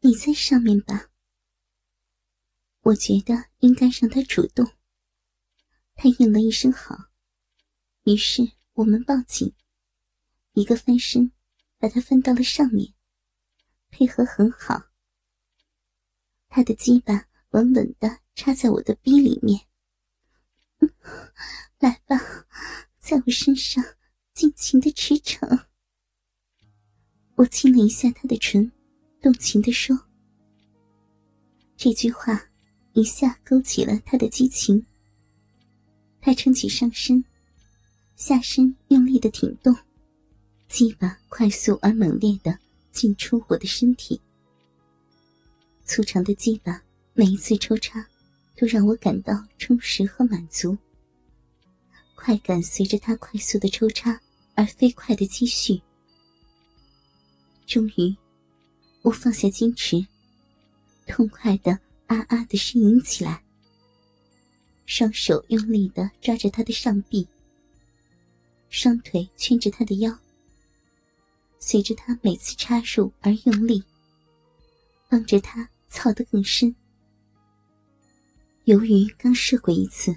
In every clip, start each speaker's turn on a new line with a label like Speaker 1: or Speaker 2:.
Speaker 1: 你在上面吧。我觉得应该让他主动。他应了一声好，于是我们报警，一个翻身，把他翻到了上面，配合很好。他的鸡巴稳稳的插在我的逼里面，来吧，在我身上尽情的驰骋。我亲了一下他的唇，动情的说：“这句话一下勾起了他的激情。他撑起上身，下身用力的挺动，鸡巴快速而猛烈的进出我的身体。粗长的鸡巴每一次抽插，都让我感到充实和满足。快感随着他快速的抽插而飞快的积蓄。”终于，我放下矜持，痛快的啊啊的呻吟起来。双手用力的抓着他的上臂，双腿圈着他的腰。随着他每次插入而用力，帮着他操得更深。由于刚射过一次，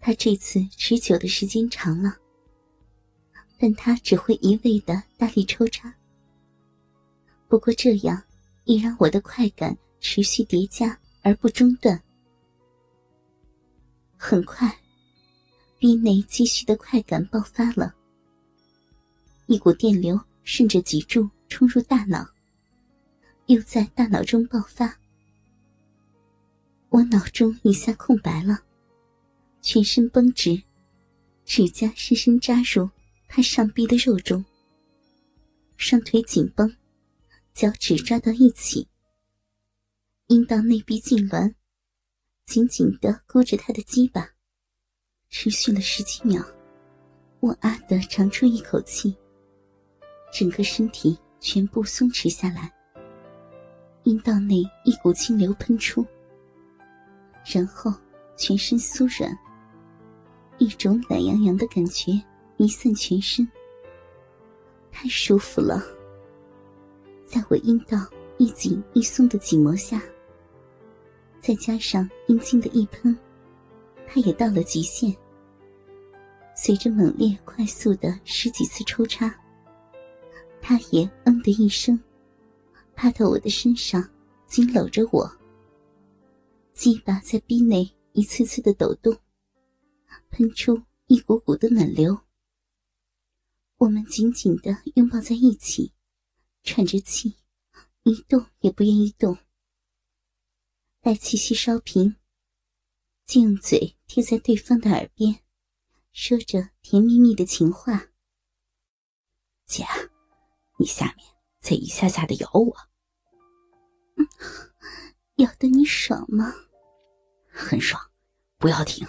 Speaker 1: 他这次持久的时间长了，但他只会一味的大力抽插。不过这样，也让我的快感持续叠加而不中断。很快，逼内积蓄的快感爆发了，一股电流顺着脊柱冲入大脑，又在大脑中爆发。我脑中一下空白了，全身绷直，指甲深深扎入他上臂的肉中，双腿紧绷。脚趾抓到一起，阴道内壁痉挛，紧紧的箍着他的鸡巴，持续了十几秒。我啊的长出一口气，整个身体全部松弛下来，阴道内一股清流喷出，然后全身酥软，一种懒洋洋的感觉弥散全身，太舒服了。在我阴道一紧一松的紧膜下，再加上阴茎的一喷，他也到了极限。随着猛烈快速的十几次抽插，他也嗯的一声，趴到我的身上，紧搂着我。鸡巴在逼内一次次的抖动，喷出一股股的暖流。我们紧紧的拥抱在一起。喘着气，一动也不愿意动。待气息稍平，就用嘴贴在对方的耳边，说着甜蜜蜜的情话：“
Speaker 2: 姐，你下面再一下下的咬我，
Speaker 1: 咬得你爽吗？
Speaker 2: 很爽，不要停。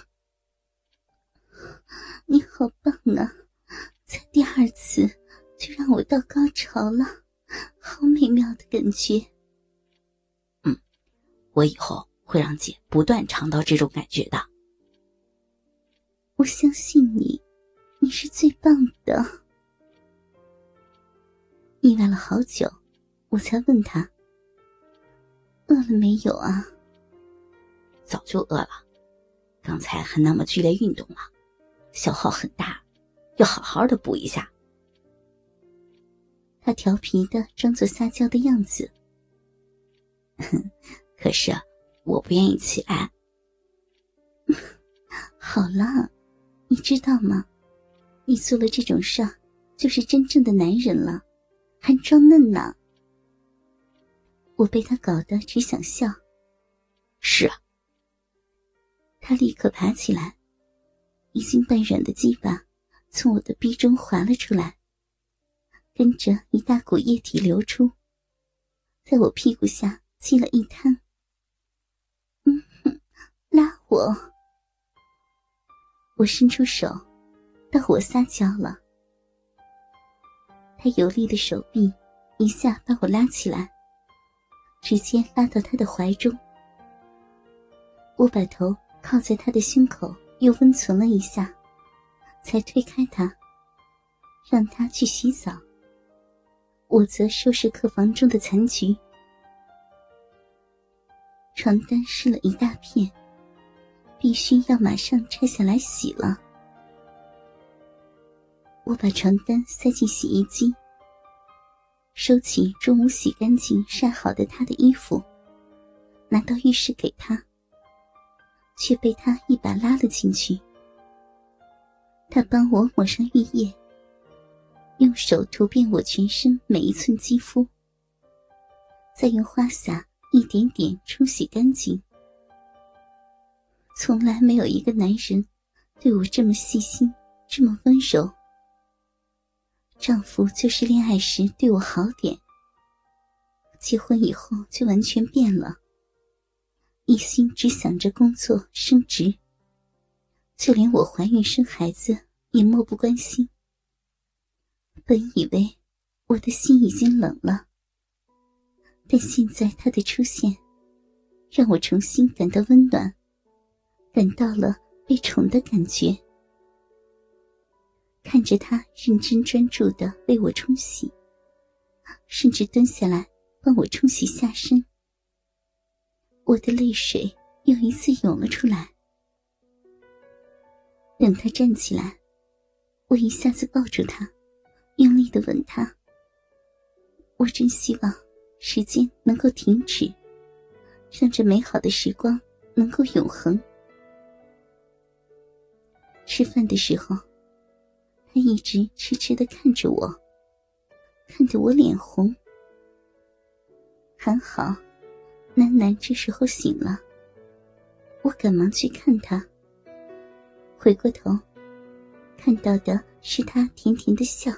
Speaker 1: 你好棒啊！才第二次就让我到高潮了。”好美妙的感觉。
Speaker 2: 嗯，我以后会让姐不断尝到这种感觉的。
Speaker 1: 我相信你，你是最棒的。腻歪了好久，我才问他：“饿了没有啊？”
Speaker 2: 早就饿了，刚才还那么剧烈运动了，消耗很大，要好好的补一下。
Speaker 1: 他调皮的装作撒娇的样子，
Speaker 2: 可是我不愿意起来。
Speaker 1: 好了，你知道吗？你做了这种事，就是真正的男人了，还装嫩呢。我被他搞得只想笑。
Speaker 2: 是啊。
Speaker 1: 他立刻爬起来，已经半软的鸡巴从我的逼中滑了出来。跟着一大股液体流出，在我屁股下积了一滩。嗯哼，拉我！我伸出手，到我撒娇了。他有力的手臂一下把我拉起来，直接拉到他的怀中。我把头靠在他的胸口，又温存了一下，才推开他，让他去洗澡。我则收拾客房中的残局，床单湿了一大片，必须要马上拆下来洗了。我把床单塞进洗衣机，收起中午洗干净晒好的他的衣服，拿到浴室给他，却被他一把拉了进去。他帮我抹上浴液，用手涂遍我全身每一寸肌肤，再用花洒一点点冲洗干净。从来没有一个男人对我这么细心，这么温柔。丈夫就是恋爱时对我好点，结婚以后就完全变了，一心只想着工作升职，就连我怀孕生孩子也漠不关心。本以为我的心已经冷了，但现在他的出现，让我重新感到温暖，感到了被宠的感觉。看着他认真专注的为我冲洗，甚至蹲下来帮我冲洗下身，我的泪水又一次涌了出来。等他站起来，我一下子抱住他，的吻他。我真希望时间能够停止，让这美好的时光能够永恒。吃饭的时候。他一直痴痴的看着我，看得我脸红。还好，楠楠这时候醒了，我赶忙去看他。回过头，看到的是他甜甜的笑。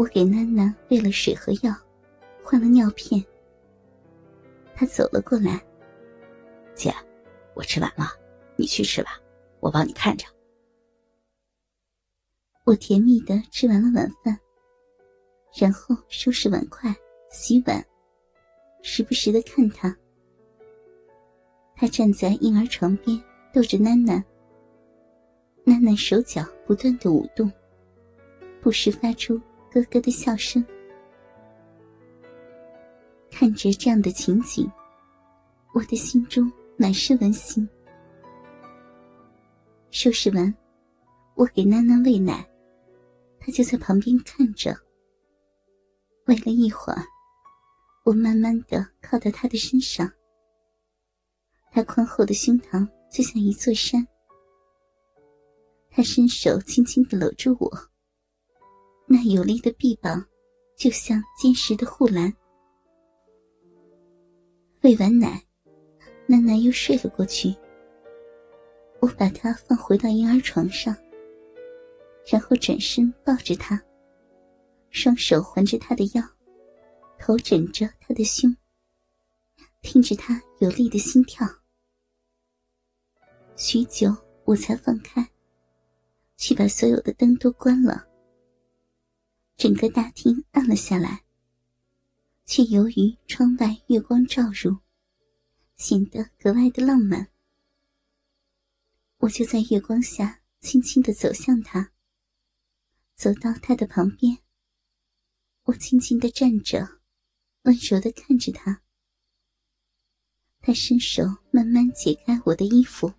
Speaker 1: 我给楠楠喂了水和药，换了尿片。他走了过来，
Speaker 2: 姐，我吃完了，你去吃吧，我帮你看着。
Speaker 1: 我甜蜜的吃完了晚饭，然后收拾碗筷、洗碗，时不时的看他。他站在婴儿床边逗着囡囡，囡囡手脚不断的舞动，不时发出咯咯的笑声。看着这样的情景，我的心中满是温馨。收拾完，我给囡囡喂奶。他就在旁边看着。喂了一会儿，我慢慢的靠到他的身上。他宽厚的胸膛就像一座山。他伸手轻轻的搂住我，那有力的臂膀就像坚实的护栏。喂完奶，囡囡又睡了过去。我把她放回到婴儿床上。然后转身抱着她，双手环着她的腰，头枕着她的胸，听着她有力的心跳。许久，我才放开，去把所有的灯都关了。整个大厅暗了下来，却由于窗外月光照入，显得格外的浪漫。我就在月光下轻轻的走向他。走到他的旁边，我静静的站着，温柔的看着他。他伸手慢慢解开我的衣服，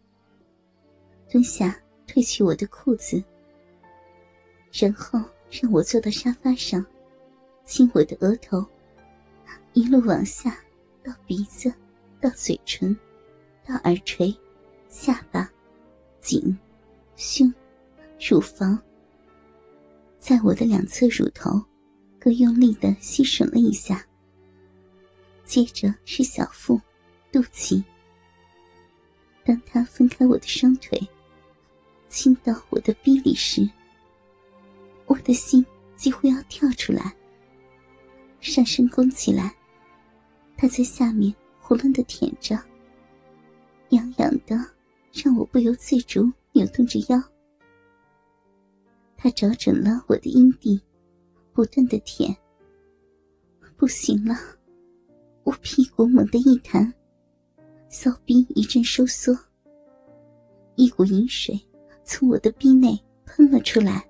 Speaker 1: 蹲下褪去我的裤子，然后让我坐到沙发上，亲我的额头，一路往下到鼻子，到嘴唇，到耳垂、下巴、颈、胸、乳房。在我的两侧乳头，各用力的吸吮了一下。接着是小腹、肚脐。当他分开我的双腿，亲到我的逼里时，我的心几乎要跳出来。上身弓起来，他在下面胡乱的舔着，痒痒的，让我不由自主扭动着腰。他找准了我的阴蒂，不断的舔。不行了，我屁股猛地一弹，骚逼一阵收缩，一股淫水从我的逼内喷了出来。